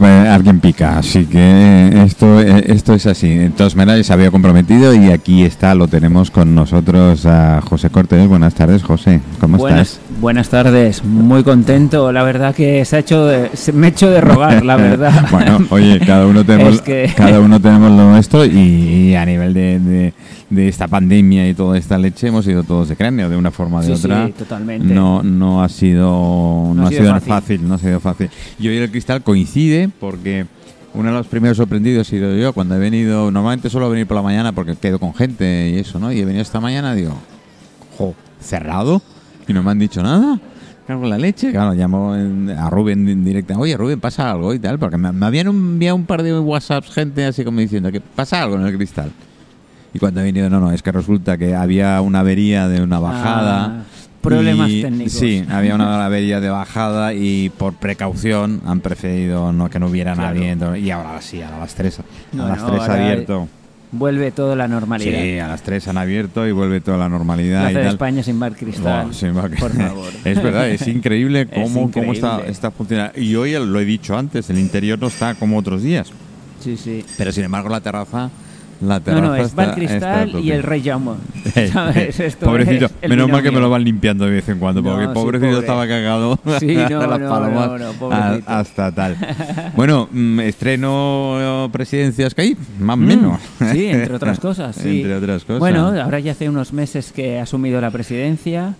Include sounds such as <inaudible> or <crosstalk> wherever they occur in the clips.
eh, alguien pica, así que esto, eh, esto es así. De todas maneras, se había comprometido y aquí está, lo tenemos con nosotros a José Cortés. Buenas tardes, José. ¿Cómo buenas, estás? Buenas tardes, muy contento. La verdad que se ha hecho de- se- me he hecho de rogar, la <laughs> verdad. Bueno, oye, cada uno <laughs> tenemos, Es que- cada uno <laughs> tenemos lo nuestro y, y a nivel de, de- de esta pandemia y toda esta leche hemos ido todos de cráneo de una forma o de Sí, sí, otra. totalmente. No, no ha sido, no, ha sido, fácil. fácil. no ha sido fácil. Y hoy el cristal coincide porque uno de los primeros sorprendidos he sido yo cuando he venido. Normalmente suelo venir por la mañana porque quedo con gente y eso, ¿no? Y he venido esta mañana digo, jo, cerrado y no me han dicho nada. En la leche. Claro, llamo en- a Rubén en directa. Oye, Rubén, pasa algo y tal. Porque me, me habían enviado un par de WhatsApps gente así como diciendo que pasa algo en el cristal. Y cuando he venido, no, no, es que resulta que había una avería de una bajada. Ah, problemas y- técnicos. Sí, había una avería de bajada y por precaución han preferido no que no hubiera Claro. nadie. y ahora sí, a las 3. A No, las no, 3 ahora abierto. Vuelve toda la normalidad. Sí, a las 3 han abierto y vuelve toda la normalidad Plaza y de tal. España sin bar cristal. Oh, Por favor. <laughs> Es verdad, es increíble <laughs> Es cómo, cómo está, está funcionando. Y hoy lo he dicho antes, el interior no está como otros días. Sí, sí. Pero sin embargo la terraza, la No, terraza no, es está, bar cristal está y el Rey Jaume. <laughs> ¿Sabes? Esto pobrecito, es menos mal que me lo van limpiando de vez en cuando, No, porque sí, pobrecito pobre. estaba cagado <laughs> Sí, no, las no, palomas no, no, hasta tal. <laughs> Bueno, mm, estreno presidencias que hay, más o Mm, menos. Sí, entre otras cosas. sí. Entre otras cosas. Bueno, ahora ya hace unos meses que ha asumido la presidencia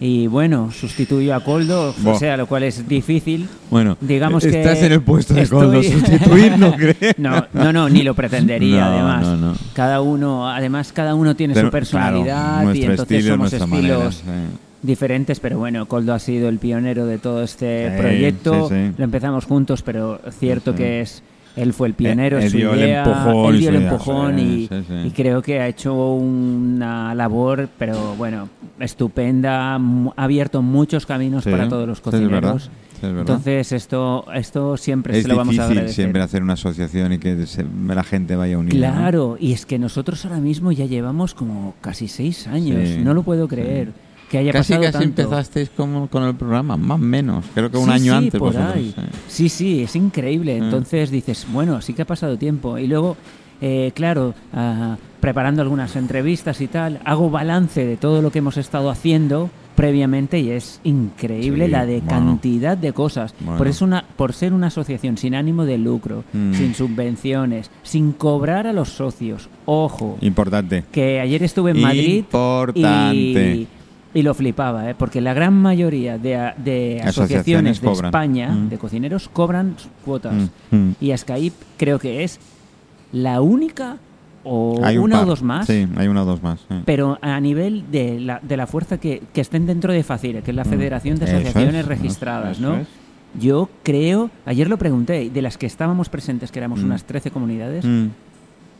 y bueno, sustituyó a Coldo, o sea, lo cual es difícil. Bueno, digamos que estás en el puesto de estoy- Coldo, sustituir no <laughs> crees. No, no, no, ni lo pretendería, <laughs> No, además. no, no. Cada uno, además, cada uno tiene Pero, su personalidad claro, y entonces estilo, somos estilos manera, sí. diferentes, pero bueno, Coldo ha sido el pionero de todo este Sí, proyecto. sí. Lo empezamos juntos, pero cierto que es él fue el pionero, Él- él su dio el empujón él y dio el empujón y, sí, sí. y creo que ha hecho una labor, pero bueno, estupenda, ha abierto muchos caminos Sí, para todos los sí, es verdad, cocineros. es verdad. Entonces esto, esto siempre es se lo vamos a difícil agradecer. siempre hacer una asociación y que se- la gente vaya unida. ¿no? Claro, y es que nosotros ahora mismo ya llevamos como casi seis años, no lo puedo creer. Que haya Casi pasado casi tanto. empezasteis como con el programa, más o menos. Creo que un Sí, año sí, antes por vosotros. ahí. sí. Sí, es increíble. Entonces dices, bueno, sí que ha pasado tiempo. Y luego, eh, claro, ah, preparando algunas entrevistas y tal, hago balance de todo lo que hemos estado haciendo previamente y es increíble Sí, la de bueno. cantidad de cosas. Bueno. Por, eso una, por ser una asociación sin ánimo de lucro, Mm. sin subvenciones, sin cobrar a los socios. Ojo, Importante. que ayer estuve en Madrid Importante. y, y lo flipaba, ¿eh? porque la gran mayoría de, de Asociaciones asociaciones de cobran. España, Mm. de cocineros, cobran cuotas. Mm, mm. Y Skype creo que es la única o Hay un una o par. dos más. Sí, hay una o dos más. sí. Pero a nivel de la, de la fuerza que, que estén dentro de FACIRE, que es la Mm. Federación de Asociaciones es, Registradas, eso ¿no? es. Yo creo, ayer lo pregunté, de las que estábamos presentes, que éramos Mm. unas 13 comunidades, Mm.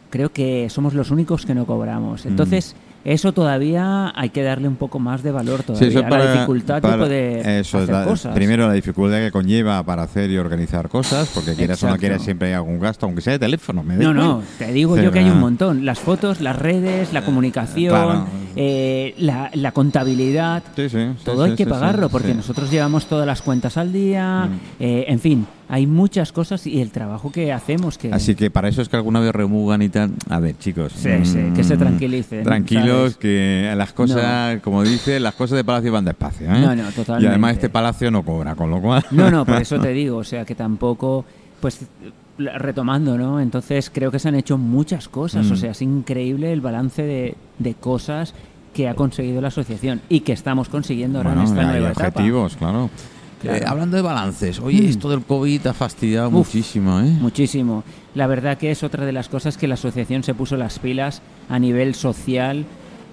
creo que somos los únicos que no cobramos. Entonces, eso todavía hay que darle un poco más de valor Sí, todavía eso a para- la dificultad para- eso es hacer la- cosas. Primero, la dificultad que conlleva para hacer y organizar cosas, porque quieras o no quieras siempre hay algún gasto, aunque sea de teléfono. Me No, no, te digo Sí, yo que hay un montón. Las fotos, las redes, la comunicación, claro. eh, la, la contabilidad, Sí, todo hay que pagarlo porque nosotros llevamos todas las cuentas al día, Mm. eh, en fin, hay muchas cosas y el trabajo que hacemos que... Así que para eso es que alguna vez remugan y tal. A ver, chicos. Sí, sí, que se mm, tranquilicen, Tranquilos, ¿sabes? que las cosas, como dice, las cosas de Palacio van despacio. ¿eh? No, no, Y totalmente. además este Palacio no cobra, con lo cual. No, no, por eso <laughs> te digo, o sea que tampoco, pues retomando, ¿no? Entonces creo que se han hecho muchas cosas, Mm. o sea, es increíble el balance de, de cosas que ha conseguido la asociación y que estamos consiguiendo ahora Bueno, en esta nueva etapa. objetivos, claro. Claro. Eh, hablando de balances, oye, Mm. esto del COVID ha fastidiado Uf. muchísimo, ¿eh? Muchísimo. La verdad que es otra de las cosas que la asociación se puso las pilas a nivel social,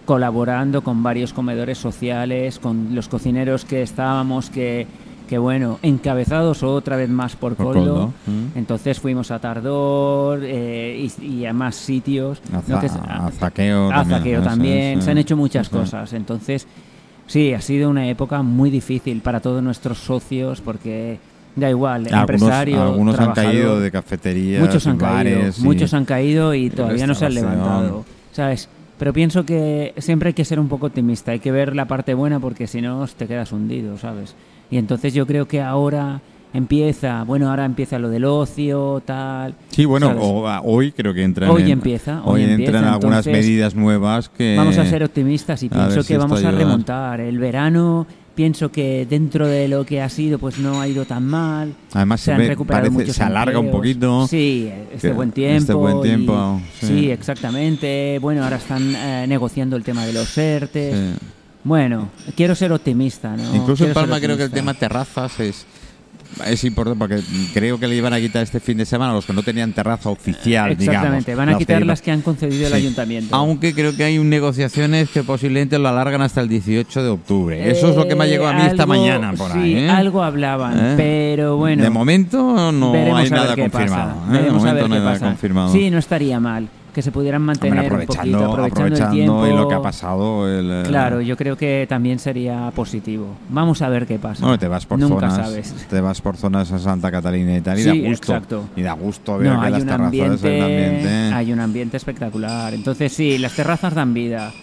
colaborando con varios comedores sociales, con los cocineros que estábamos, que, que bueno, encabezados otra vez más por Por Coldo. Coldo, mm. Entonces fuimos a Tardor eh, y, y a más sitios. A, ¿no? A- a Zaqueo a también. Zaqueo eso también. es, Se han sí. hecho muchas Sí, sí. cosas. Entonces, sí, ha sido una época muy difícil para todos nuestros socios porque da igual, Algunos, empresario, algunos han caído de cafeterías, muchos han bares. caído, y- muchos han caído y todavía no se han levantado, ¿sabes? Pero pienso que siempre hay que ser un poco optimista, hay que ver la parte buena porque si no te quedas hundido, ¿sabes? Y entonces yo creo que ahora empieza, bueno, ahora empieza lo del ocio, tal. Sí, bueno, ¿sabes? o- a- hoy creo que entran. Hoy en- empieza, Hoy, hoy entran algunas entonces, medidas nuevas que. Vamos a ser optimistas y pienso que vamos a remontar. El verano pienso que dentro de lo que ha sido pues no ha ido tan mal. Además, se se, han ve- recuperado parece, muchos se alarga un poquito. Sí, este Que- buen tiempo. este buen y- tiempo, sí. sí. exactamente. Bueno, ahora están eh, negociando el tema de los ERTES. Sí. Bueno, quiero ser optimista, ¿no? Incluso en Quiero ser Palma creo que el tema terrazas es. Es importante porque creo que le iban a quitar este fin de semana a los que no tenían terraza oficial, Exactamente, digamos. van a Las quitar las que han concedido el Sí. ayuntamiento. Aunque creo que hay un- negociaciones que posiblemente lo alargan hasta el 18 de octubre. Eso es lo que me ha llegado a mí Eh, esta algo- mañana por sí, ahí. ¿eh? algo hablaban, ¿Eh? pero bueno. De momento no veremos hay nada confirmado. pasa. ¿eh? De momento ver no hay nada confirmado. Sí, no estaría mal que se pudieran mantener Hombre, un aprovechando, poquito, aprovechando, el aprovechando tiempo. y lo que ha pasado. el, eh, Claro, yo creo que también sería positivo. Vamos a ver qué pasa. Bueno, te vas por Nunca zonas, sabes. te vas por zonas a Santa Catalina y tal y Sí, da gusto. exacto. Y da gusto ver No, que hay las un, terrazas ambiente, hay un ambiente. hay un ambiente espectacular. Entonces sí, las terrazas dan vida.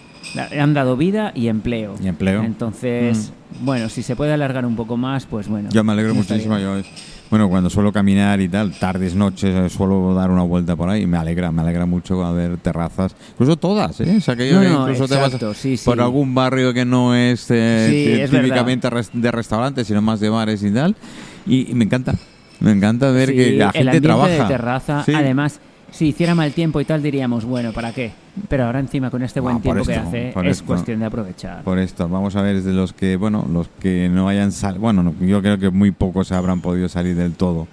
Han dado vida y empleo. Y empleo. Mm. Entonces, bueno, si se puede alargar un poco más, pues bueno. Yo me alegro muchísimo. Yo, bueno, cuando suelo caminar y tal, tardes, noches, eh, suelo dar una vuelta por ahí. Me alegra, me alegra mucho a ver terrazas. Incluso todas, ¿eh? O sea, que yo No, que no, incluso te vas sí, sí. por algún barrio que no es, eh, Sí, tí- es típicamente de restaurantes, sino más de bares y tal. Y, y me encanta. Me encanta ver que la el gente ambiente trabaja. de terraza, además, si hiciera mal tiempo y tal, diríamos, bueno, ¿para qué? Pero ahora encima con este buen tiempo que hace, es esto. cuestión de aprovechar. Por esto, vamos a ver de los que, bueno, los que no hayan salido, bueno, no, yo creo que muy pocos habrán podido salir del todo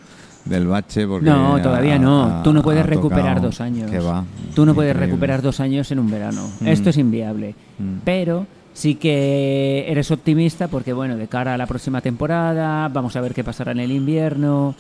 del bache porque No, todavía ha- no. Tú no puedes recuperar tocado- dos años. que va. Tú no puedes recuperar dos años en un verano. Mm. Esto es inviable. Mm. Pero sí que eres optimista porque, bueno, de cara a la próxima temporada, vamos a ver qué pasará en el invierno.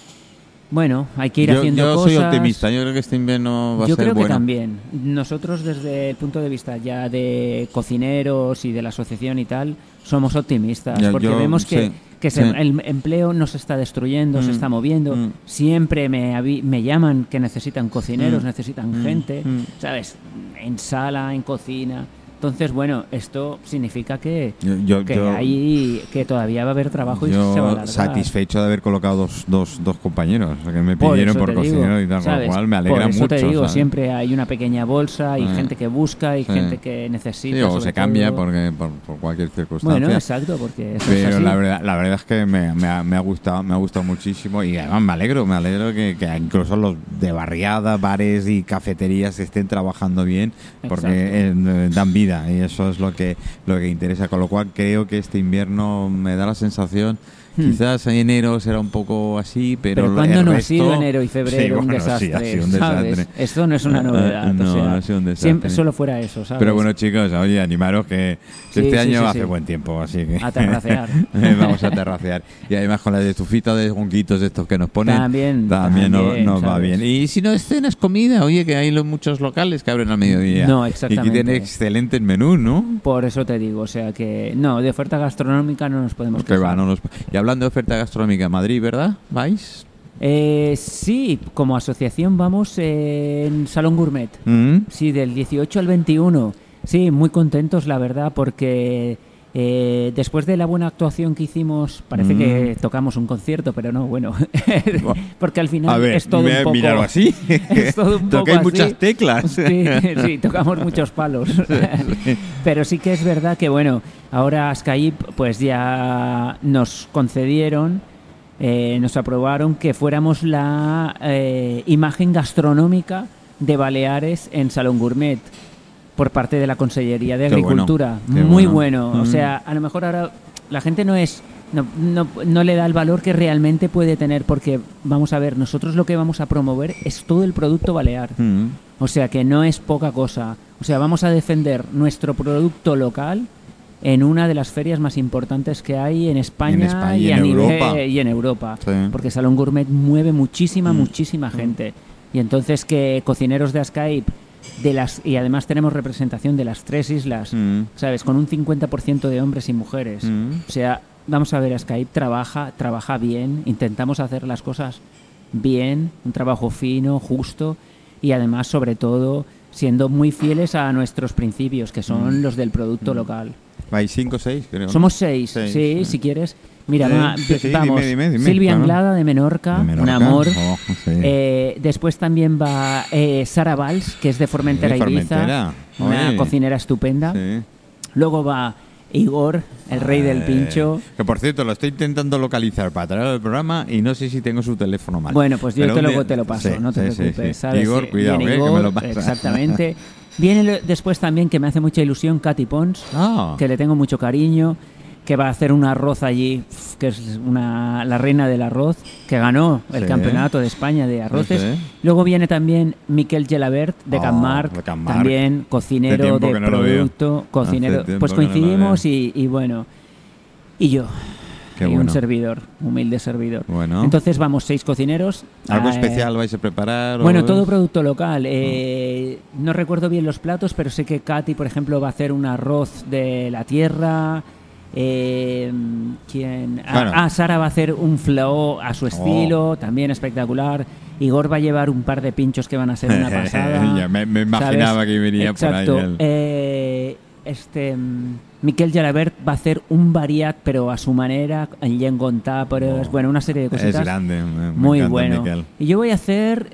Bueno, hay que ir yo, haciendo yo cosas. soy optimista, yo creo que este invierno va Yo a ser creo que bueno. también. Nosotros desde el punto de vista ya de cocineros y de la asociación y tal, somos optimistas Ya, porque yo- vemos que, sí, que se- sí. el empleo no se está destruyendo, se Mm, está moviendo. mm. Siempre me, me llaman que necesitan cocineros, Mm, necesitan gente. ¿sabes? En sala, en cocina. Entonces, bueno, esto significa que, Yo, que, yo- hay, que todavía va a haber trabajo y yo se va a satisfecho de haber colocado dos, dos, dos compañeros que me Por pidieron por digo, cocinero y tal, ¿sabes? lo cual me alegra Por eso mucho. te digo, ¿sabes? siempre hay una pequeña bolsa, hay Sí. gente que busca, hay Sí. gente que necesita. Sí, o se cambia porque, por, por cualquier circunstancia. Bueno, exacto, porque eso es Pero así. la verdad, la verdad es que me, me ha, me ha gustado, me ha gustado muchísimo y además me alegro, me alegro que, que incluso los de barriada, bares y cafeterías estén trabajando bien porque eh, dan vida y eso es lo que lo que interesa. Con lo cual creo que este invierno me da la sensación, Hmm. quizás en enero será un poco así, pero, Pero ¿cuándo no ha resto- sido enero y febrero Sí, un bueno, sí, desastre? ha sido un ¿sabes? desastre. Esto no es una novedad. No, o sea, ha sido un desastre. Siempre solo fuera eso, ¿sabes? Pero bueno, chicos, oye, animaros que, Sí, este año hace buen tiempo, así que... A terracear. <laughs> Vamos a terracear. Y además con la estufita de honguitos estos que nos ponen, También, también, no- también, nos va bien. Y si no es cenas, comida, oye, que hay muchos locales que abren al mediodía. No, Y exactamente. que tienen excelentes menús, ¿no? Por eso te digo, o sea que no, de oferta gastronómica no nos podemos Que quejar. va, no nos- Y hablando de oferta gastronómica, Madrid, ¿verdad? ¿Vais? Eh, sí, como asociación vamos en Salón Gourmet. Mm. Sí, del 18 al 21. Sí, muy contentos, la verdad, porque eh, después de la buena actuación que hicimos, parece Mm. que tocamos un concierto, pero no, bueno, <laughs> porque al final A ver, es todo me- un poco... así. <laughs> es todo un <laughs> poco así. muchas teclas. Sí, sí, tocamos muchos palos. Pero sí que es verdad que, bueno, ahora Skype pues ya nos concedieron, eh, nos aprobaron que fuéramos la eh, imagen gastronómica de Baleares en Salón Gourmet por parte de la Consellería de bueno, Agricultura. Muy bueno. bueno. O Mm. sea, a lo mejor ahora la gente no es... No, no, no le da el valor que realmente puede tener porque, vamos a ver, nosotros lo que vamos a promover es todo el producto balear. Mm. O sea que no es poca cosa. O sea, vamos a defender nuestro producto local en una de las ferias más importantes que hay en España, En España y y, en a nivel- Europa. y en Europa. Sí. Porque Salón Gourmet mueve muchísima, Mm. muchísima gente. Y entonces que cocineros de Skype de las y además tenemos representación de las tres islas, Mm. ¿sabes? Con un 50% de hombres y mujeres. Mm. O sea, vamos a ver, Skype trabaja, trabaja bien, intentamos hacer las cosas bien, un trabajo fino, justo y además, sobre todo, siendo muy fieles a nuestros principios, que son Mm. los del producto local. Vais cinco o seis. Somos seis, Seis, sí, sí. si quieres. Mira, Sí, va- sí, sí, vamos. dime, dime, dime, Silvia claro. Anglada de Menorca, De Menorca. un amor. Oh. Eh, después también va eh, Sara Valls, que es de Formentera Sí, Ibiza, Formentera. una cocinera estupenda. Luego va Igor, el rey del pincho. Que por cierto, lo estoy intentando localizar para traer al programa y no sé si tengo su teléfono mal. Bueno, pues yo Pero te día- te lo paso, Sí, no te sí, preocupes. sí. ¿sabes? Igor, cuidado, eh, que me lo pasa. Exactamente. <laughs> Viene después también, que me hace mucha ilusión, Katy Pons, Ah, que le tengo mucho cariño, que va a hacer un arroz allí, que es una, la reina del arroz, que ganó el Sí. campeonato de España de arroces. Sí. Luego viene también Miquel Gelabert de Oh, también cocinero de no producto, cocinero. Pues no coincidimos y, y bueno, y yo. Qué y un servidor, humilde servidor. Bueno. Entonces vamos, seis cocineros. ¿Algo Eh, especial vais a preparar? o- bueno, todo producto local. Eh, no recuerdo bien los platos, pero sé que Katy, por ejemplo, va a hacer un arroz de la tierra. Eh, ¿Quién? Ah, Bueno. ah, Sara va a hacer un flow a su estilo, también espectacular. Igor va a llevar un par de pinchos que van a ser una <laughs> pasada. Ya me- me imaginaba ¿sabes? que venía por ahí Exacto. el- Eh, este mm, Miquel Jarabert va a hacer un variat, pero a su manera, en Yengon Tappers, Oh. bueno, una serie de cositas. Es grande. me- me Muy bueno. Miquel. Y yo voy a hacer,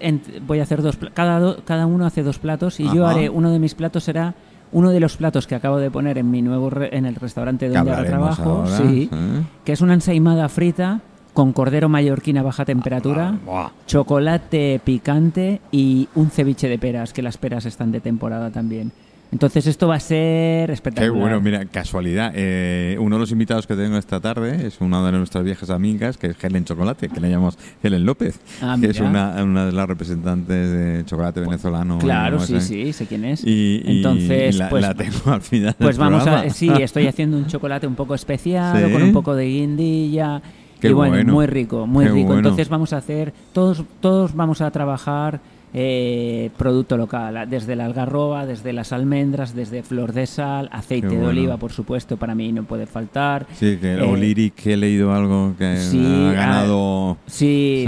voy a hacer dos, cada, do- cada uno hace dos platos y yo haré uno de mis platos será uno de los platos que acabo de poner en mi nuevo re- en el restaurante donde ahora trabajo, ahora, sí, ¿eh? que es una ensaimada frita con cordero mallorquín a baja temperatura, Ah, chocolate picante y un ceviche de peras, que las peras están de temporada también. Entonces esto va a ser Qué espectacular. bueno, mira, casualidad. eh, uno de los invitados que tengo esta tarde es una de nuestras viejas amigas, que es Helen Chocolate, que le llamamos Helen López, Ah, que es una, una de las representantes de chocolate venezolano. Claro, sí, sí, sé quién es. Y, y Entonces, la, pues, la tengo al final. del Pues vamos a, sí, estoy haciendo un chocolate un poco especial, ¿Sí? <laughs> con un poco de guindilla. Qué y bueno, bueno. muy rico, muy Qué rico. bueno. Entonces vamos a hacer, todos, todos vamos a trabajar eh, producto local, desde la algarroba, desde las almendras, desde flor de sal, aceite de oliva, por supuesto, para mí no puede faltar. Sí, que Eh, O'Lyric, que he leído algo que sí, ha ah, ganado. Sí,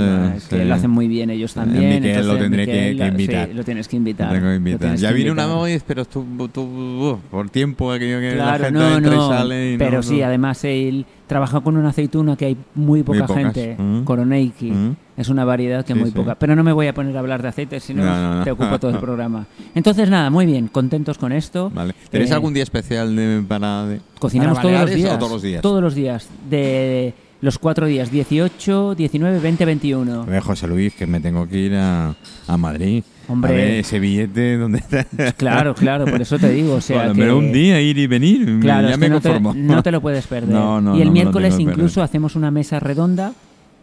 que lo hacen muy bien ellos también. Miquel lo entonces, tendré que- Miquel, que invitar. lo tienes que invitar. Lo tengo que lo invitar. Ya vino una vez, pero estuvo, tuvo- uh, por tiempo aquello que la gente no, entra y sale. y pero no- sí, además él trabaja con una aceituna que hay muy poca gente, Mm. Coroneiki. Mm. Es una variedad que Sí, muy sí. poca. Pero no me voy a poner a hablar de aceite, si no, No, no, te ocupo todo el <laughs> programa. Entonces, nada, muy bien, contentos con esto. Vale. ¿Tenéis Eh, algún día especial de, para.? de- Cocinamos para todos los días. todos los días? Todos los días. De los cuatro días: 18, 19, 20, 21. A ver, José Luis, que me tengo que ir a, a Madrid. Hombre. A ver ese billete, ¿dónde está? Claro, claro, por eso te digo. O sea, <laughs> Bueno, que, pero un día ir y venir, Claro, ya me no te, conformo. no te lo puedes perder. <laughs> No, no, y el miércoles incluso hacemos una mesa redonda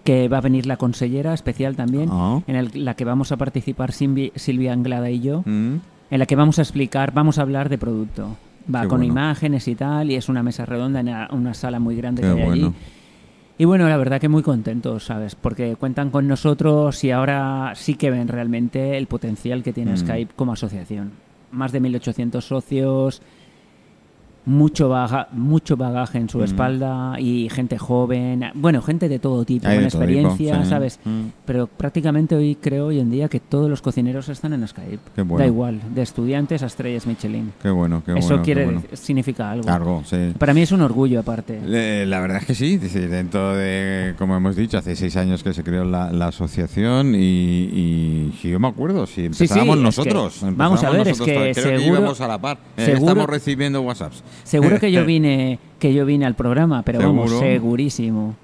que va a venir la consellera especial también, Ah. en el- la que vamos a participar Silvi- Silvia Anglada y yo, Mm. en la que vamos a explicar, vamos a hablar de producto. Va Qué con bueno. imágenes y tal, y es una mesa redonda en una sala muy grande Qué que hay bueno. allí. Y bueno, la verdad que muy contentos, ¿sabes? Porque cuentan con nosotros y ahora sí que ven realmente el potencial que tiene Mm. Skype como asociación. Más de 1.800 socios, mucho, baga- mucho bagaje en su Mm. espalda y gente joven, bueno, gente de todo tipo, Hay con experiencia, tipo. ¿sabes? Mm. Pero prácticamente hoy creo hoy en día que todos los cocineros están en Skype. Qué bueno. Da igual, de estudiantes a estrellas Michelin. Qué bueno, qué Eso bueno. qué quiere bueno. significa algo. Cargo, sí. Para mí es un orgullo aparte. Le- La verdad es que sí, decir, dentro de, como hemos dicho, hace seis años que se creó la, la asociación y, yo me acuerdo, si sí, empezábamos nosotros. que- vamos a ver, es que seguro- íbamos a la par. Eh, seguro- estamos recibiendo WhatsApps. Seguro que yo vine, que yo vine al programa, pero vamos, segurísimo.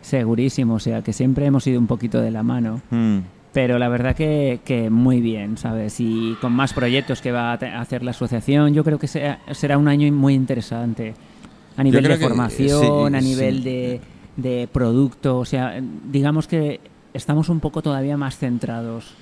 Segurísimo, o sea, que siempre hemos ido un poquito de la mano. Mm. Pero la verdad que, que muy bien, ¿sabes? Y con más proyectos que va a hacer la asociación, yo creo que sea- será un año muy interesante. A nivel de que, eh, formación, sí, a nivel sí. de, de producto, o sea, digamos que estamos un poco todavía más centrados.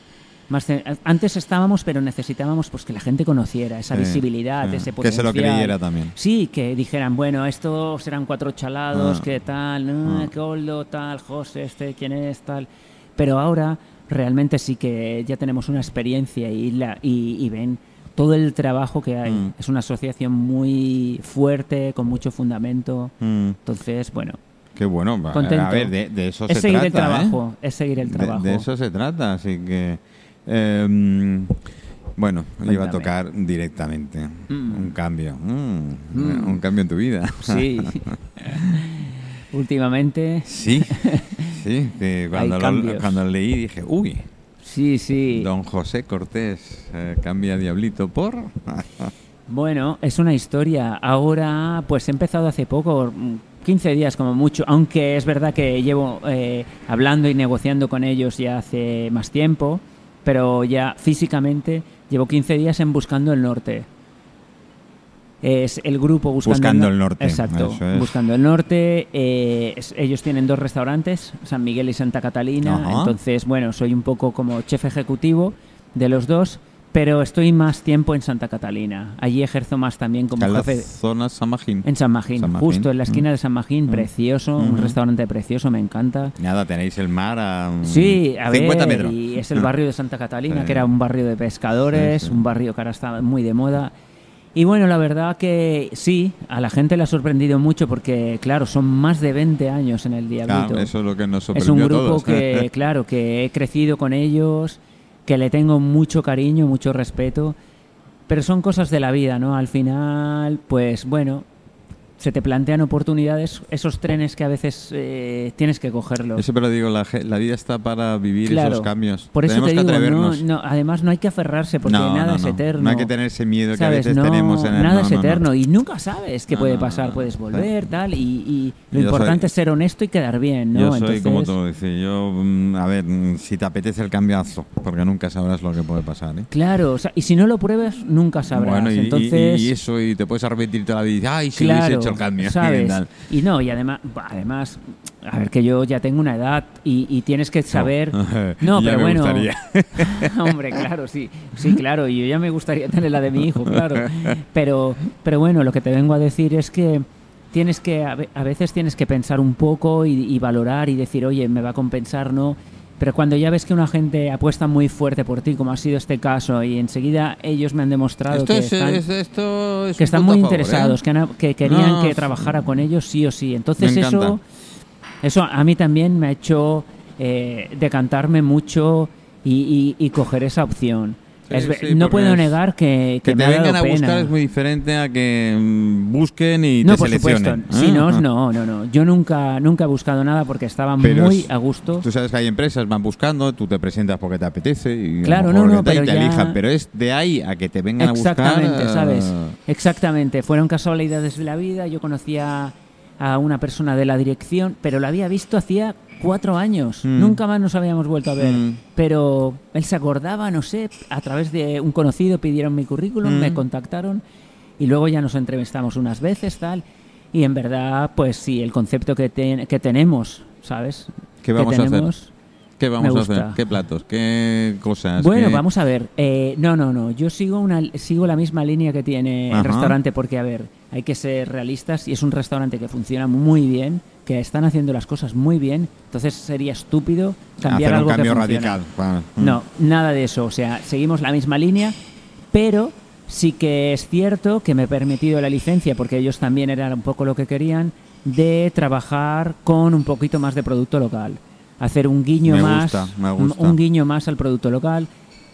Más Antes estábamos, pero necesitábamos pues que la gente conociera esa Sí, visibilidad, sí. ese Que se lo potencial. creyera también. Sí, que dijeran, bueno, estos serán cuatro chalados, Ah. que tal, ah, Ah. que Oldo, tal, José, este, quién es, tal. Pero ahora realmente sí que ya tenemos una experiencia y, la, y, y ven todo el trabajo que hay. Mm. Es una asociación muy fuerte, con mucho fundamento. Mm. Entonces, bueno, Qué bueno. Contento. A ver, de, de eso es se seguir trata. el trabajo, ¿eh? es seguir el trabajo. De, eso se trata, así que. Em, bueno, le iba a Cuéntame. tocar directamente. Mm. Un cambio. Mm, Mm. Un cambio en tu vida. Sí. <laughs> últimamente. Sí, sí, que cuando, lo, cuando lo leí dije, uy, Sí, sí. don José Cortés eh, cambia Diablito por... <laughs> Bueno, es una historia. Ahora, pues he empezado hace poco, mm, 15 días como mucho, aunque es verdad que llevo eh, hablando y negociando con ellos ya hace más tiempo, pero ya físicamente llevo 15 días en Buscando el Norte. Es el grupo Buscando, el Norte, Exacto, es. Buscando el Norte. eh, es- ellos tienen dos restaurantes, San Miguel y Santa Catalina. Ajá. Entonces, bueno, soy un poco como chef ejecutivo de los dos, pero estoy más tiempo en Santa Catalina. Allí ejerzo más también como en la jefe. zona San Magín. En San Magín, San Magín. justo en la esquina Mm. de San Magín, Mm. precioso, un Ujú. restaurante precioso, me encanta. Nada, tenéis el mar a mm, Sí, a 50 ver, metros. y es el barrio de Santa Catalina, Sí. que era un barrio de pescadores, Sí, un barrio que ahora está muy de moda. Y bueno, la verdad que sí, a la gente le ha sorprendido mucho porque, claro, son más de 20 años en el Diablito. Claro, eso es lo que nos es un sorprendió a grupo todos. que, <laughs> claro, que he crecido con ellos, que le tengo mucho cariño, mucho respeto, pero son cosas de la vida, ¿no? Al final, pues bueno, se te plantean oportunidades, esos trenes que a veces eh, tienes que cogerlos. Yo siempre lo digo, la, la vida está para vivir Claro. esos cambios. Por eso Tenemos te que digo, no, atrevernos. no, además no hay que aferrarse porque No, nada no, es no. eterno. No hay que tener ese miedo que ¿Sabes? a veces No, tenemos en el Nada no, es no, no. eterno y nunca sabes qué No, puede no, pasar. no. Puedes volver, tal, y, y lo Yo importante soy- es ser honesto y quedar bien, ¿no? Yo soy Entonces, como tú dices, yo, mm, a ver, mm, si te apetece el cambiazo, porque nunca sabrás lo que puede pasar, ¿eh? Claro, o sea, y si no lo pruebas, nunca sabrás. Bueno, y, y- Entonces, y eso, y te puedes arrepentir toda la vida, ay, si claro, el cambio. ¿sabes? Y no, y además, además, a ver que yo ya tengo una edad y, y tienes que saber. <laughs> No, Ya pero bueno. <laughs> Hombre, claro, sí, sí, claro. Y yo ya me gustaría tener la de mi hijo, claro. <laughs> Pero, pero bueno, lo que te vengo a decir es que tienes que a ve- a veces tienes que pensar un poco y, y valorar y decir, oye, me va a compensar, no. Pero cuando ya ves que una gente apuesta muy fuerte por ti, como ha sido este caso, y enseguida ellos me han demostrado Esto que es, están, es- esto es que un están punto muy ¿eh? interesados, que, han- que querían No, que trabajara con ellos sí o sí. Entonces eso, eso a mí también me ha hecho eh, decantarme mucho y, y- y coger esa opción. Es sí, no puedo es- negar que, que Que me te ha dado vengan a buscar es muy diferente a que mm, busquen y no, te por supuesto. seleccionen. Si no, Ah, no, no, no. Yo nunca, nunca he buscado nada porque estaba Pero muy es- a gusto. Tú sabes que hay empresas, van buscando, tú te presentas porque te apetece y Claro, no, no, pero te ya- elijan, pero es de ahí a que te vengan a buscar. Exactamente, ¿sabes? eh, Exactamente. Fueron casualidades de la vida. Yo conocía a una persona de la dirección, pero la había visto hacía cuatro años. Mm. Nunca más nos habíamos vuelto a ver. Mm. Pero él se acordaba, no sé, a través de un conocido pidieron mi currículum, Mm. me contactaron y luego ya nos entrevistamos unas veces, tal. Y en verdad, pues sí, el concepto que, ten- que tenemos, ¿sabes? ¿Qué Que vamos a hacer? tenemos- ¿Qué vamos a hacer? ¿Qué platos? ¿Qué cosas? Bueno, ¿Qué- vamos a ver. Eh, no, no, no. Yo sigo una, sigo la misma línea que tiene Ajá. el restaurante porque, a ver, hay que ser realistas y es un restaurante que funciona muy bien, que están haciendo las cosas muy bien. Entonces sería estúpido cambiar hacer algo un cambio que radical? Mm. No, nada de eso. O sea, seguimos la misma línea, pero sí que es cierto que me he permitido la licencia, porque ellos también eran un poco lo que querían, de trabajar con un poquito más de producto local. Hacer un guiño Me más, gusta, me gusta. un guiño más al producto local,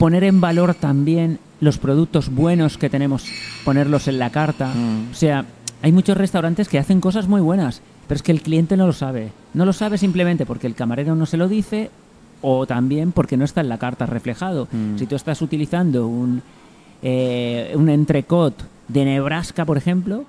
poner en valor también los productos buenos que tenemos, ponerlos en la carta. Mm. O sea, hay muchos restaurantes que hacen cosas muy buenas, pero es que el cliente no lo sabe. No lo sabe simplemente porque el camarero no se lo dice o también porque no está en la carta reflejado. Mm. Si tú estás utilizando un, eh, un entrecot de Nebraska, por ejemplo,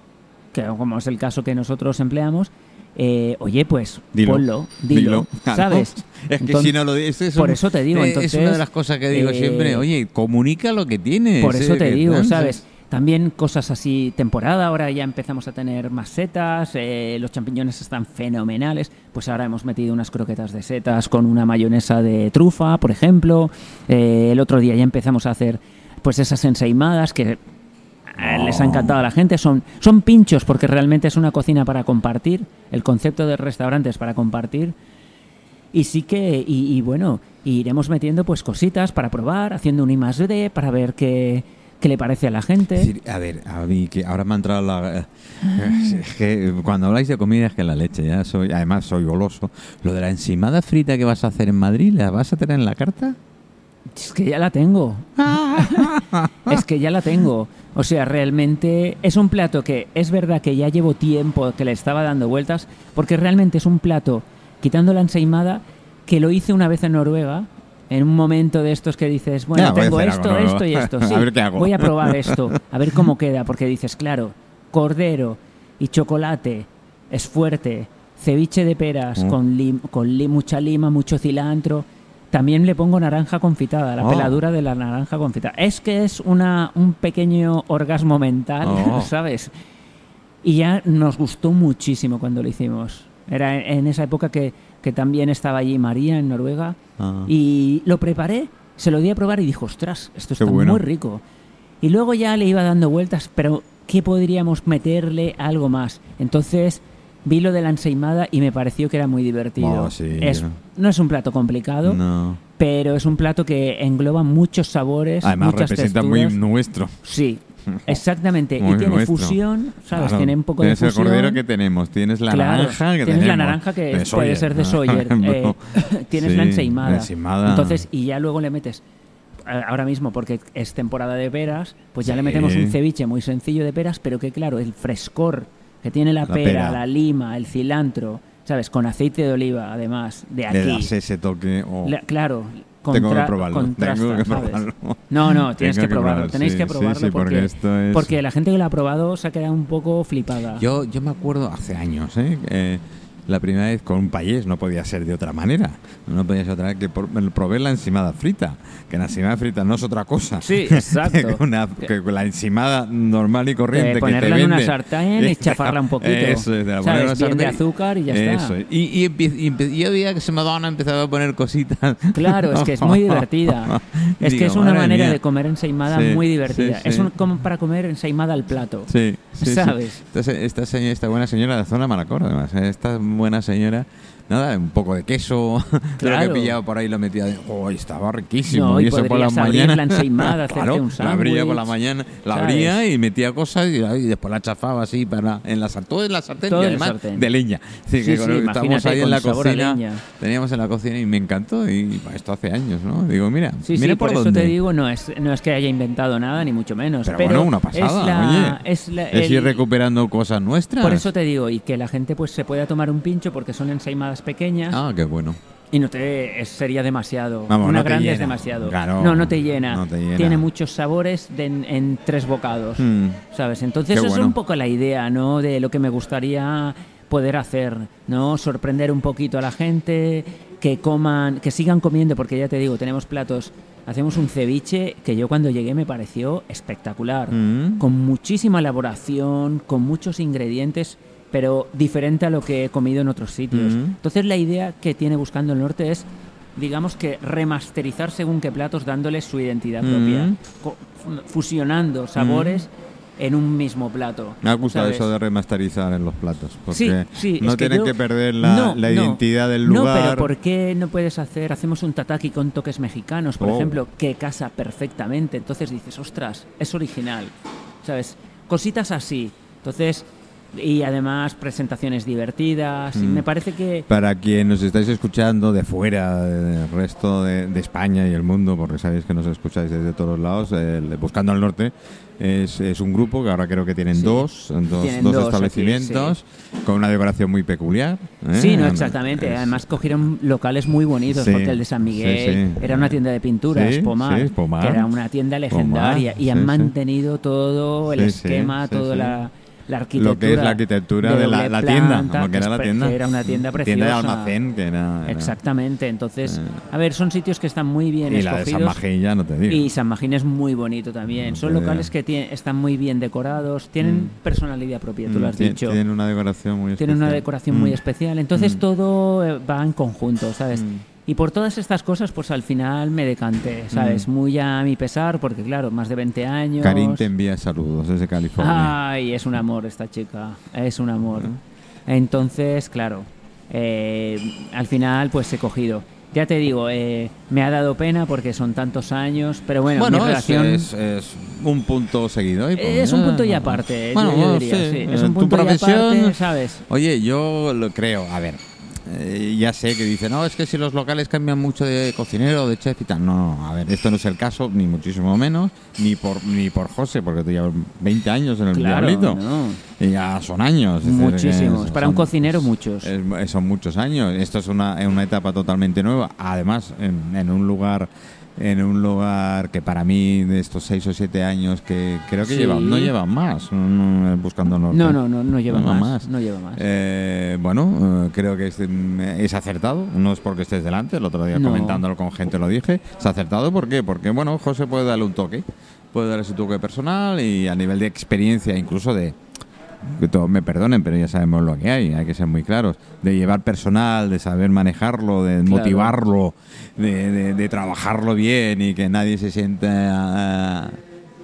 que como es el caso que nosotros empleamos, eh, oye, pues Dilo. ponlo, dilo, Claro. ¿sabes? <laughs> Es que Entonces- si no lo dices, por eso te digo, es entonces, una de las cosas que digo eh, siempre. Oye, comunica lo que tienes. Por eso eh, te digo, ¿sabes? También cosas así, temporada, ahora ya empezamos a tener más setas, eh, los champiñones están fenomenales, pues ahora hemos metido unas croquetas de setas con una mayonesa de trufa, por ejemplo, Eh, el otro día ya empezamos a hacer pues esas ensaimadas que eh, les ha encantado a la gente, son, son pinchos porque realmente es una cocina para compartir, el concepto del restaurante es para compartir, y sí que, y, y bueno, iremos metiendo pues cositas para probar, haciendo un I más D para ver qué, qué le parece a la gente. A ver, a mí que ahora me ha entrado la... <laughs> Es que cuando habláis de comida es que la leche, ya soy, además soy goloso. Lo de la ensimada frita que vas a hacer en Madrid, ¿la vas a tener en la carta? Es que ya la tengo. <laughs> es que ya la tengo. O sea, realmente es un plato que es verdad que ya llevo tiempo que le estaba dando vueltas, porque realmente es un plato, quitando la ensaimada, que lo hice una vez en Noruega, en un momento de estos que dices, bueno, Ya, voy a tengo esto, algo esto y esto. <laughs> sí, A ver qué hago. Voy a probar esto, a ver cómo queda, porque dices, claro, cordero y chocolate es fuerte, ceviche de peras Mm. con, lim- con li- mucha lima, mucho cilantro. También le pongo naranja confitada, la Oh. peladura de la naranja confitada. Es que es una, un pequeño orgasmo mental, Oh. <laughs> ¿sabes? Y ya nos gustó muchísimo cuando lo hicimos. Era en esa época que, que también estaba allí María en Noruega. Ah. Y lo preparé, se lo di a probar y dijo, ostras, esto está bueno. muy rico. Y luego ya le iba dando vueltas, pero ¿qué podríamos meterle algo más? Entonces vi lo de la ensaimada y me pareció que era muy divertido. Oh, sí, es, yo- no es un plato complicado, No. pero es un plato que engloba muchos sabores, Además muchas representa muy texturas. nuestro. Sí, <laughs> exactamente. Muy y tiene nuestro. fusión, ¿sabes? Claro. Tiene un poco Tienes de el fusión. cordero que tenemos, tienes la Claro, naranja que tienes la naranja que De puede ser de Sawyer. <laughs> eh, <laughs> tienes Sí, la ensaimada. Entonces, y ya luego le metes, ahora mismo, porque es temporada de peras, pues ya le metemos un ceviche muy sencillo de peras, pero que claro, el frescor que tiene la, La pera, pera. la lima, el cilantro, ¿sabes? Con aceite de oliva, además, de aquí. Le das ese toque. oh, La- claro, tengo que probarlo. contrasta, tengo que ¿sabes? probarlo. No, no, tienes que probarlo. probarlo, Tenéis sí, que sí, probarlo sí, porque porque, esto es- porque la gente que lo ha probado se ha quedado un poco flipada. Yo, yo me acuerdo hace años, ¿eh? Eh, la primera vez con un payés no podía ser de otra manera. No podía ser otra vez que por- probé la encimada frita. Que la encimada frita no es otra cosa. Sí, <laughs> exacto. que, una- que la encimada normal y corriente. Eh, que ponerla te en una venden. sartén y chafarla un poquito. <laughs> Eso, es, de en ¿Sabes? una Bien de sartén. azúcar y ya está. Eso es. Y, y, y yo veía que se Madonna empezaba a poner cositas. Claro, es que es muy <laughs> divertida. Es que Digo, es una manera mía. de comer ensaimada Sí, muy divertida. sí, Es sí. un- como para comer ensaimada al plato. Sí. ¿Sabes? Esta, esta, esta buena señora de zona Malacor, además. ¿eh? Esta buena señora, nada, un poco de queso. <laughs> Claro. Claro. que pillaba por ahí lo metía. De, oh, estaba riquísimo. No, y eso por la mañana. la ensaimada, <laughs> claro, un la abría por la mañana, la ¿sabes? abría y metía cosas y, y después la chafaba así para en la sartén, todo en la sartén Todo y además sartén. de leña. Sí, Sí, que sí, estábamos ahí en la cocina. Teníamos en la cocina y me encantó y esto hace años, ¿no? Digo, mira, Sí, mira sí, por, por, eso dónde. te digo, no es, no es que haya inventado nada, ni mucho menos. Pero, Pero, bueno, una pasada, es la, oye. es la- Es el- ir recuperando cosas nuestras. Por eso te digo, y que la gente pues se pueda tomar un pincho porque son ensaimadas pequeñas Ah, qué bueno. y no te sería demasiado. Vamos, Una no grande es demasiado. Claro, no, no te llena. no te llena. Tiene muchos sabores de en, en tres bocados. Mm. ¿Sabes? Entonces Qué eso bueno. es un poco la idea, ¿no? De lo que me gustaría poder hacer, ¿no? Sorprender un poquito a la gente, que coman, que sigan comiendo, porque ya te digo, tenemos platos, hacemos un ceviche que yo cuando llegué me pareció espectacular, Mm. con muchísima elaboración, con muchos ingredientes, pero diferente a lo que he comido en otros sitios. Entonces la idea que tiene Buscando el Norte es digamos que remasterizar según qué platos dándoles su identidad propia, fusionando sabores en un mismo plato. Me ha gustado ¿sabes? eso de remasterizar en los platos. Porque Sí, sí, no que tienen yo- que perder la, No, la no. identidad del No, lugar. pero ¿por qué no puedes hacer, hacemos un tataki con toques mexicanos, por Oh. ejemplo, que casa perfectamente? Entonces dices, ostras, es original, ¿sabes? Cositas así. Entonces, y además presentaciones divertidas. y Mm. me parece que... Para quien nos estáis escuchando de fuera, del resto de, de España y el mundo, porque sabéis que nos escucháis desde todos lados, el Buscando al Norte es, es un grupo que ahora creo que tienen Sí. dos, dos, Tienen dos dos establecimientos con una decoración muy peculiar. ¿eh? Sí, no, exactamente. Es- Además cogieron locales muy bonitos, Sí, porque el de San Miguel era una tienda de pinturas, Pomar, sí, Pomar. que era una tienda legendaria Pomar, y han mantenido todo el esquema, toda. La, la arquitectura. lo que es la arquitectura de, la, la tienda, porque era la tienda. que era una tienda preciosa. Tienda de almacén, que era. era- Exactamente. Entonces, Eh. a ver, son sitios que están muy bien Y la de escogidos. San Magín ya no te digo. Y San Magín es muy bonito también. No Son locales que tie- están muy bien decorados, tienen Mm. personalidad propia, tú lo has Mm, dicho. Tienen una decoración muy Tienen una especial. decoración muy Mm. especial. Entonces Mm. todo eh, va en conjunto, ¿sabes? Y por todas estas cosas, pues al final me decanté, ¿sabes? Mm. Muy a mi pesar, porque claro, más de 20 años. Karin te envía saludos desde California. Ay, es un amor esta chica, es un amor. Entonces, claro, eh, al final pues he cogido. Ya te digo, eh, me ha dado pena porque son tantos años, pero bueno, mi es- relación... es, es un punto seguido. y pues, Es un ya. punto y aparte, yo- Bueno, yo, bueno, diría, sí. sí. Es un tu punto y profesión, aparte, ¿sabes? Oye, yo lo creo. A ver, eh, ya sé que dicen, no, es que si los locales cambian mucho de cocinero, de chef y tal. No, no, a ver, esto no es el caso, ni muchísimo menos, ni por ni por José, porque tú llevas 20 años en el Claro, Diablito. no. Y ya son años. es Muchísimos. es- Para un cocinero, muchos. es- son muchos años. Esto es una, es una etapa totalmente nueva. Además, en, en un lugar en un lugar que para mí de estos seis o siete años que creo que Sí. llevan, no llevan más no, buscando norte. No, no, no, no lleva No, más, No lleva más. Eh, bueno, eh, creo que es, mm, es acertado. No es porque estés delante. El otro día No. comentándolo con gente lo dije. Es acertado. ¿por qué? Porque, bueno, José puede darle un toque. Puede darle su toque personal y a nivel de experiencia, incluso de. Que todos me perdonen, pero ya sabemos lo que hay, hay que ser muy claros. De llevar personal, de saber manejarlo, de Claro. motivarlo, de, de- de trabajarlo bien y que nadie se sienta ah,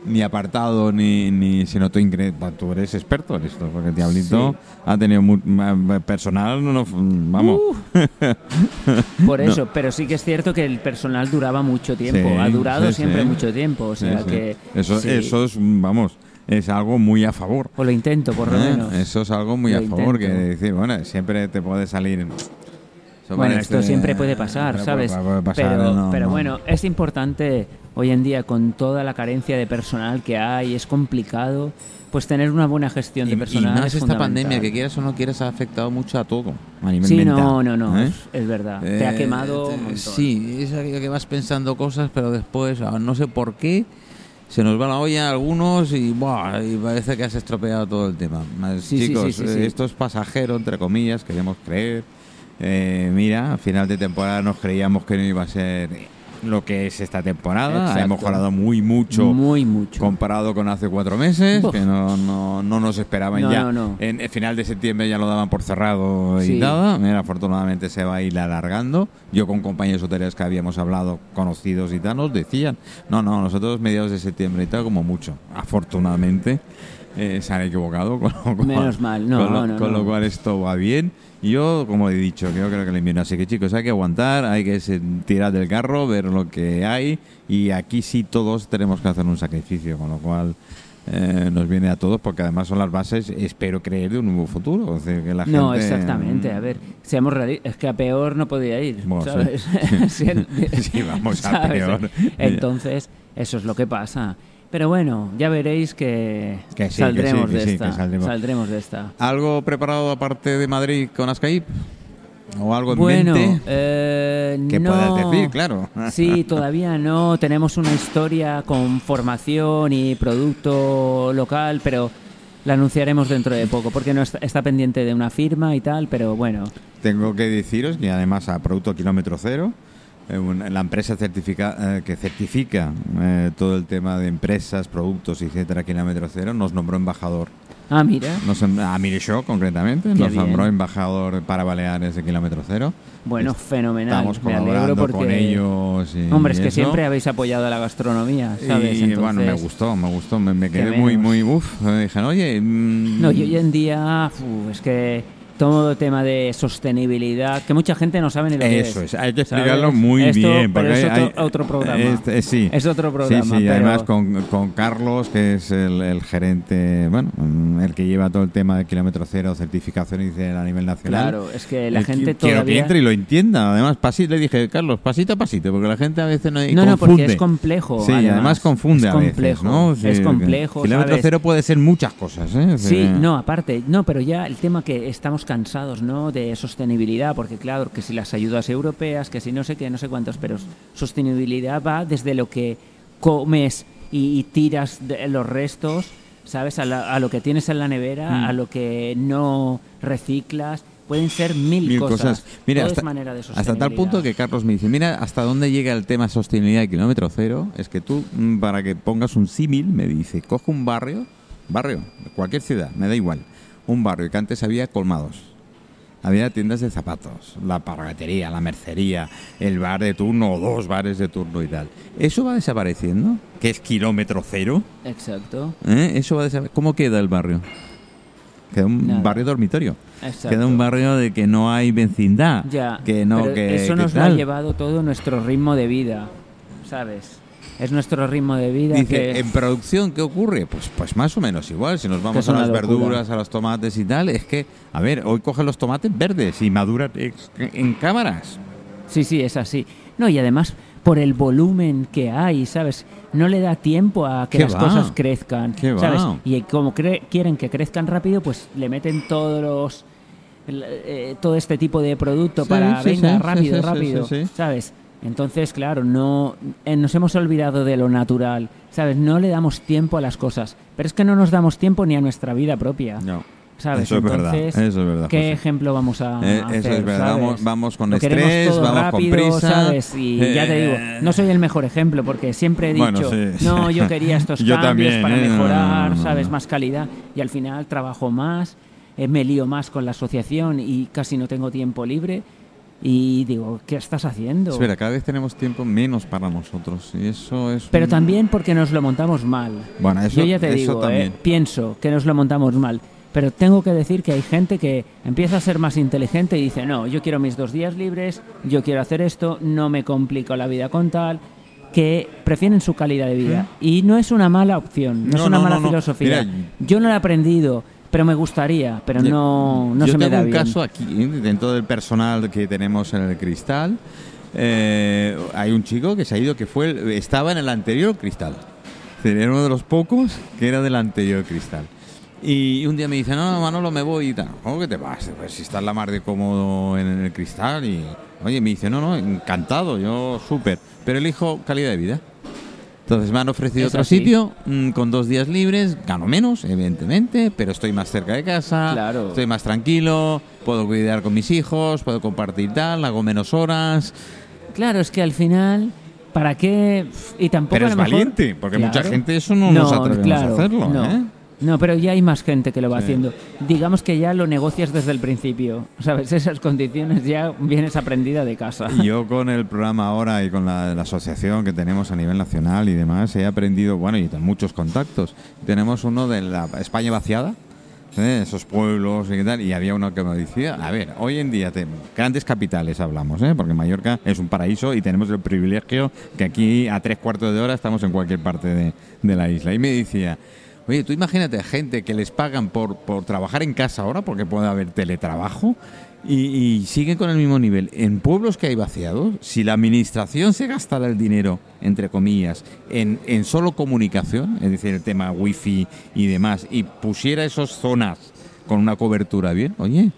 ni apartado ni, ni tú, incre- bueno, tú eres experto en esto, porque Diablito Sí. ha tenido mu- ma- personal, no, no, vamos. <laughs> Por no. eso, pero sí que es cierto que el personal duraba mucho tiempo. Sí, ha durado sí, siempre mucho tiempo. O sea que. Eso, eso es, vamos, es algo muy a favor. O lo intento, por lo ¿eh? menos. Eso es algo muy Lo a favor, que intento. decir, bueno, siempre te puede salir. eso Bueno, parece- esto siempre puede pasar, ¿sabes? puede- puede pasar, pero no, pero no. bueno, es importante hoy en día con toda la carencia de personal que hay, es complicado, pues tener una buena gestión Y, de y personal. más es esta pandemia, que quieras o no quieras, ha afectado mucho a todo, a nivel Sí, mental. no, no, no, ¿eh? es, es verdad. Te ha Eh, quemado te- un montón. Sí, es aquello que vas pensando cosas, pero después, ah, no sé por qué, se nos va la olla a algunos y, buah, y parece que has estropeado todo el tema. Sí, chicos, sí, esto es pasajero, entre comillas, queremos creer. Eh, mira, a final de temporada nos creíamos que no iba a ser lo que es esta temporada. Ha Exacto. mejorado muy mucho Muy mucho. comparado con hace cuatro meses, Uf. que no, no, no nos esperaban No, ya. no. En el final de septiembre ya lo daban por cerrado y Sí. nada. Mira, afortunadamente se va a ir alargando. Yo con compañeros hoteleros que habíamos hablado, conocidos y tal, nos decían, no, no, nosotros mediados de septiembre y tal, como mucho. Afortunadamente eh, se han equivocado, <laughs> con lo cual, Menos mal, no, con lo, con lo cual esto va bien. Yo, como he dicho, yo creo que el invierno. Así que chicos, hay que aguantar, hay que tirar del carro, ver lo que hay. Y aquí sí todos tenemos que hacer un sacrificio, con lo cual eh, nos viene a todos, porque además son las bases, espero creer, de un nuevo futuro. Que la No, gente- exactamente. A ver, seamos realistas. Es que a peor no podía ir, Bueno, <laughs> <laughs> sí. vamos a ¿sabes? peor. Entonces, eso es lo que pasa. Pero bueno, ya veréis que, Que sí, que saldremos sí, que de esta. que saldremos. saldremos de esta. ¿Algo preparado aparte de Madrid con Ascaip? ¿O algo en Bueno, mente? eh, Que no. puedas decir, claro. <laughs> Sí, todavía no. Tenemos una historia con formación y producto local, pero la anunciaremos dentro de poco, porque no está, está pendiente de una firma y tal, pero bueno. Tengo que deciros que además a Producto Kilómetro Cero, la empresa certifica, eh, que certifica eh, todo el tema de empresas, productos, etcétera, Kilómetro Cero, nos nombró embajador. Ah, mira. Nos, a Mirisho, concretamente, Qué nos bien. nombró embajador para Baleares de Kilómetro Cero. Bueno, fenomenal. Estamos colaborando porque... con ellos. Y Hombre, es que eso. siempre habéis apoyado a la gastronomía, ¿sabes? Y bueno, me gustó, me gustó, me, me ¿Qué quedé muy, muy, uff. Me dijeron, oye. mm, No, y hoy en día uf, es que todo tema de sostenibilidad, que mucha gente no sabe ni lo que es. Eso es, hay que ¿sabes? explicarlo muy Esto- bien. pero porque es hay- otro, otro programa. Este, sí. Es otro programa. Sí, sí, pero- además con, con Carlos, que es el, el gerente, bueno, mm, el que lleva todo el tema de kilómetro cero, certificación y dice a nivel nacional. Claro, es que la Eh, gente qui- Quiero que todavía... entre y lo entienda. Además, pasi- le dije, Carlos, pasito a pasito, porque la gente a veces no, No, no, confunde. porque es complejo. Sí, además, además, confunde es a veces, complejo, ¿no? Es complejo, Kilómetro ¿sabes? cero puede ser muchas cosas, ¿eh? Sí, no, aparte, no, pero ya el tema que estamos cansados, ¿no? De sostenibilidad, porque claro, que si las ayudas europeas, que si no sé qué, no sé cuántos, pero sostenibilidad va desde lo que comes y, y tiras de los restos, ¿sabes? A, la- a lo que tienes en la nevera, Mm. a lo que no reciclas. Pueden ser mil, mil cosas. cosas. Mira, hasta, manera de hasta tal punto que Carlos me dice, mira, hasta dónde llega el tema sostenibilidad de kilómetro cero, es que tú, mm, para que pongas un símil, me dice, coge un barrio, barrio, cualquier ciudad, me da igual, un barrio que antes había colmados, había tiendas de zapatos, la pargatería, la mercería, el bar de turno o dos bares de turno y tal. Eso va desapareciendo, que es kilómetro cero, Exacto. ¿eh? Eso va ¿Cómo queda el barrio? Queda un Nada. barrio dormitorio. Exacto. Queda un barrio de que no hay vecindad. Ya, que no, pero que, eso que nos lo ha llevado todo nuestro ritmo de vida, ¿sabes? Es nuestro ritmo de vida. Dice, que- ¿en producción qué ocurre? Pues, pues más o menos igual. Si nos vamos a las locura. verduras, a los tomates y tal, es que, a ver, hoy cogen los tomates verdes y maduran en, cámaras. Sí, sí, es así. No, y además por el volumen que hay, ¿sabes? No le da tiempo a que ¿Qué las va? cosas crezcan, ¿Qué va? ¿sabes? Y como cre- quieren que crezcan rápido, pues le meten todos los eh, todo este tipo de producto Sí, para sí, venga sí, rápido, rápido, sí, sí. ¿sabes? Entonces, claro, no eh, nos hemos olvidado de lo natural, ¿sabes? No le damos tiempo a las cosas, pero es que no nos damos tiempo ni a nuestra vida propia, No. ¿sabes? Eso es verdad, Entonces, eso es verdad, ¿Qué José. ejemplo vamos a Eh, hacer? eso es verdad. ¿sabes? Vamos, vamos con estrés, vamos rápido, con prisa. ¿sabes? Y ya te digo, Eh, no soy el mejor ejemplo porque siempre he dicho, Bueno, sí. no, yo quería <laughs> estos Yo cambios también, para ¿eh? Mejorar, no, no, ¿sabes? Más calidad y al final trabajo más, me lío más con la asociación y casi no tengo tiempo libre y digo, ¿qué estás haciendo? Espera, cada vez tenemos tiempo menos para nosotros. Y eso es. Pero un- también porque nos lo montamos mal. Bueno, eso, Yo ya te digo, eh, pienso que nos lo montamos mal. Pero tengo que decir que hay gente que empieza a ser más inteligente y dice, no, yo quiero mis dos días libres, yo quiero hacer esto, no me complico la vida con tal, que prefieren su calidad de vida. Y no es una mala opción, no, No, es una no, mala no, filosofía. Mira, yo no lo he aprendido, pero me gustaría, pero no, no yo se me tengo da un bien. caso aquí, ¿eh? dentro del personal que tenemos en el cristal. eh, hay un chico que se ha ido que fue estaba en el anterior cristal. Era uno de los pocos que era del anterior cristal. Y un día me dice, no, no, Manolo, me voy y tal. ¿Cómo que te vas? Pues si estás la mar de cómodo en el cristal. Y, oye, me dice, no, no, encantado, yo súper. Pero elijo calidad de vida. Entonces me han ofrecido Es otro así. sitio mm, con dos días libres, gano menos, evidentemente, pero estoy más cerca de casa, Claro. estoy más tranquilo, puedo cuidar con mis hijos, puedo compartir tal, hago menos horas. Claro, es que al final, ¿para qué? Y tampoco Pero a es lo mejor- valiente, porque mucha gente eso no nos atrevemos claro, a hacerlo. No. ¿eh? No, pero ya hay más gente que lo va Sí. haciendo. Digamos que ya lo negocias desde el principio. ¿Sabes? Esas condiciones ya vienes aprendida de casa. Yo con el programa ahora y con la, la asociación que tenemos a nivel nacional y demás, he aprendido, bueno, y tengo muchos contactos. Tenemos uno de la España vaciada, ¿eh? esos pueblos y tal, y había uno que me decía, a ver, hoy en día, te- grandes capitales hablamos, ¿eh? porque Mallorca es un paraíso y tenemos el privilegio que aquí a tres cuartos de hora estamos en cualquier parte de, de la isla. Y me decía... Oye, tú imagínate gente que les pagan por, por trabajar en casa ahora, porque puede haber teletrabajo, y, y siguen con el mismo nivel. En pueblos que hay vaciados, si la administración se gastara el dinero, entre comillas, en, en solo comunicación, es decir, el tema wifi y demás, y pusiera esas zonas con una cobertura bien, oye,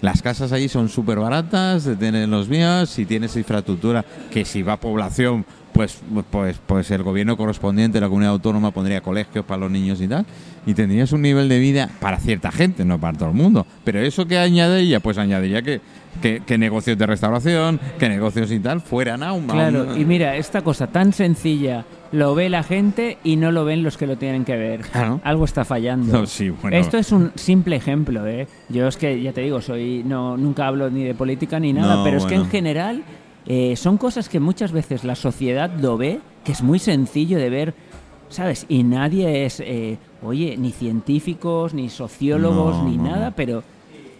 las casas allí son súper baratas, tienen los míos, si tienes infraestructura, que si va población, pues, pues, pues el gobierno correspondiente, la comunidad autónoma pondría colegios para los niños y tal, y tendrías un nivel de vida para cierta gente, no para todo el mundo. Pero eso que añadiría, pues añadiría que, que, que negocios de restauración, que negocios y tal, fueran aún Claro, aún- y mira, esta cosa tan sencilla lo ve la gente y no lo ven los que lo tienen que ver. Claro. Algo está fallando. No, sí, bueno. Esto es un simple ejemplo, ¿eh? Yo es que, ya te digo, soy no nunca hablo ni de política ni nada, No, pero es que en general eh, son cosas que muchas veces la sociedad lo ve, que es muy sencillo de ver, ¿sabes? Y nadie es, eh, oye, ni científicos, ni sociólogos, No, ni no, nada, no. pero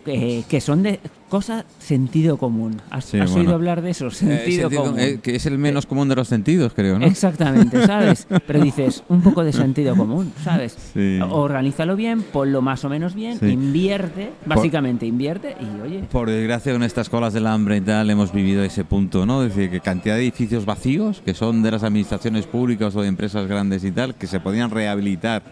eh, que son de cosa sentido común. ¿Has, Sí, has bueno. oído hablar de eso? Eh, Sentido común. eh, que es el menos común de los sentidos, creo, ¿no? Exactamente, ¿sabes? Pero dices, un poco de sentido común, ¿sabes? Sí. Organízalo bien, ponlo más o menos bien, Sí. invierte, básicamente invierte y oye, Por desgracia, con estas colas del hambre y tal, hemos vivido ese punto, ¿no? Es decir, que cantidad de edificios vacíos, que son de las administraciones públicas o de empresas grandes y tal, que se podían rehabilitar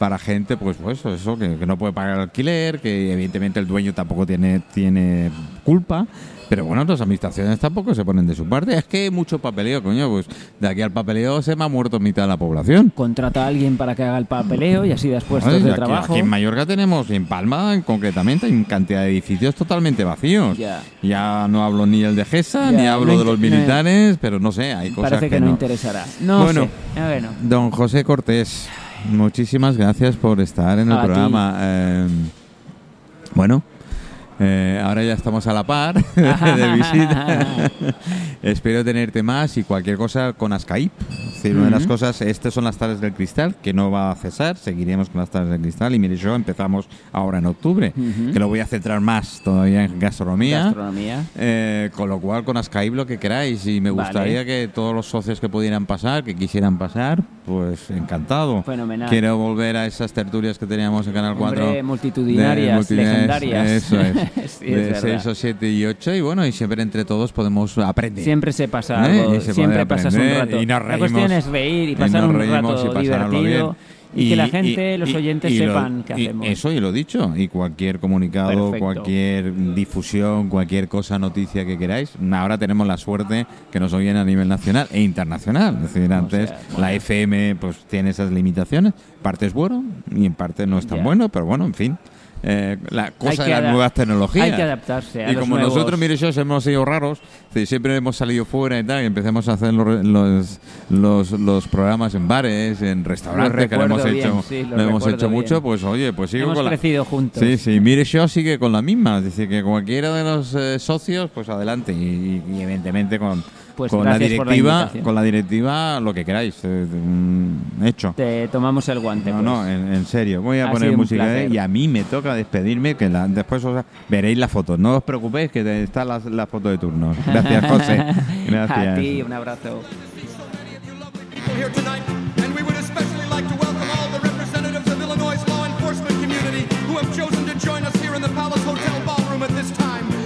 para gente, pues, pues eso, que, que no puede pagar alquiler, que evidentemente el dueño tampoco tiene, tiene culpa. Pero bueno, las administraciones tampoco se ponen de su parte. Es que hay mucho papeleo, coño. Pues de aquí al papeleo se me ha muerto mitad de la población. contrata a alguien para que haga el papeleo y así das puestos de aquí, trabajo. aquí en Mallorca tenemos, en Palma concretamente, hay cantidad de edificios totalmente vacíos. Ya. Ya no hablo ni el de GESA, Ya, ni hablo de los militares, pero no sé, hay cosas Parece que, no, no. interesará. No Bueno. sé. Bueno. Don José Cortés, muchísimas gracias por estar en el A programa. Eh, bueno, Eh, ahora ya estamos a la par <laughs> de <laughs> visita. Espero tenerte más y cualquier cosa con Skype. Es decir, una de las cosas, estas son las tardes del cristal, que no va a cesar, seguiremos con las tardes del cristal. Y mire, yo empezamos ahora en octubre, Ujú. que lo voy a centrar más todavía en gastronomía. Gastronomía. Eh, con lo cual, con Skype lo que queráis. Y me Vale. gustaría que todos los socios que pudieran pasar, que quisieran pasar, pues encantado. Fenomenal. Quiero volver a esas tertulias que teníamos en Canal 4. Hombre, multitudinarias, de multitudinarias, legendarias. Eso es. <laughs> Sí, de verdad. 6 o 7 y 8. Y bueno, y siempre entre todos podemos aprender. Siempre se pasa ¿Eh? algo, se siempre pasas un rato. y nos la cuestión reímos. es reír y pasar un reímos rato divertido y, que la gente, y- los oyentes y lo- sepan qué hacemos. Eso y lo dicho. Y cualquier comunicado, Perfecto. cualquier difusión, cualquier cosa, noticia que queráis. Ahora tenemos la suerte que nos oyen a nivel nacional e internacional. Es decir, antes sea, la. FM pues tiene esas limitaciones. Parte es bueno y en parte no es tan bueno, pero bueno, en fin. Eh, la cosa de las nuevas tecnologías. Hay que adaptarse a Y los como nuevos- nosotros, mire, yo hemos sido raros, siempre hemos salido fuera y tal, y empezamos a hacer los, los, los, los programas en bares, en restaurantes, que lo hemos bien, hecho, sí, lo hemos hecho bien. mucho, pues oye, pues sigo Hemos con la... crecido juntos. Sí, sí, mire, yo sigue con la misma, es decir, que cualquiera de los eh, socios, pues adelante, y, y evidentemente con, Pues con la gracias por la directiva, con la directiva, lo que queráis, eh, mm, hecho. Te tomamos el guante. No, pues. no, en, en serio. Voy a Ha poner música de- placer. y a mí me toca despedirme, que la- después os- veréis las fotos. No os preocupéis, que está la, la foto de turno. Gracias, José. <laughs> Gracias. A ti, un abrazo. people here tonight, and we would especially like to welcome all the representatives of Illinois' law enforcement community who have chosen to join us here in the Palace Hotel ballroom at this time.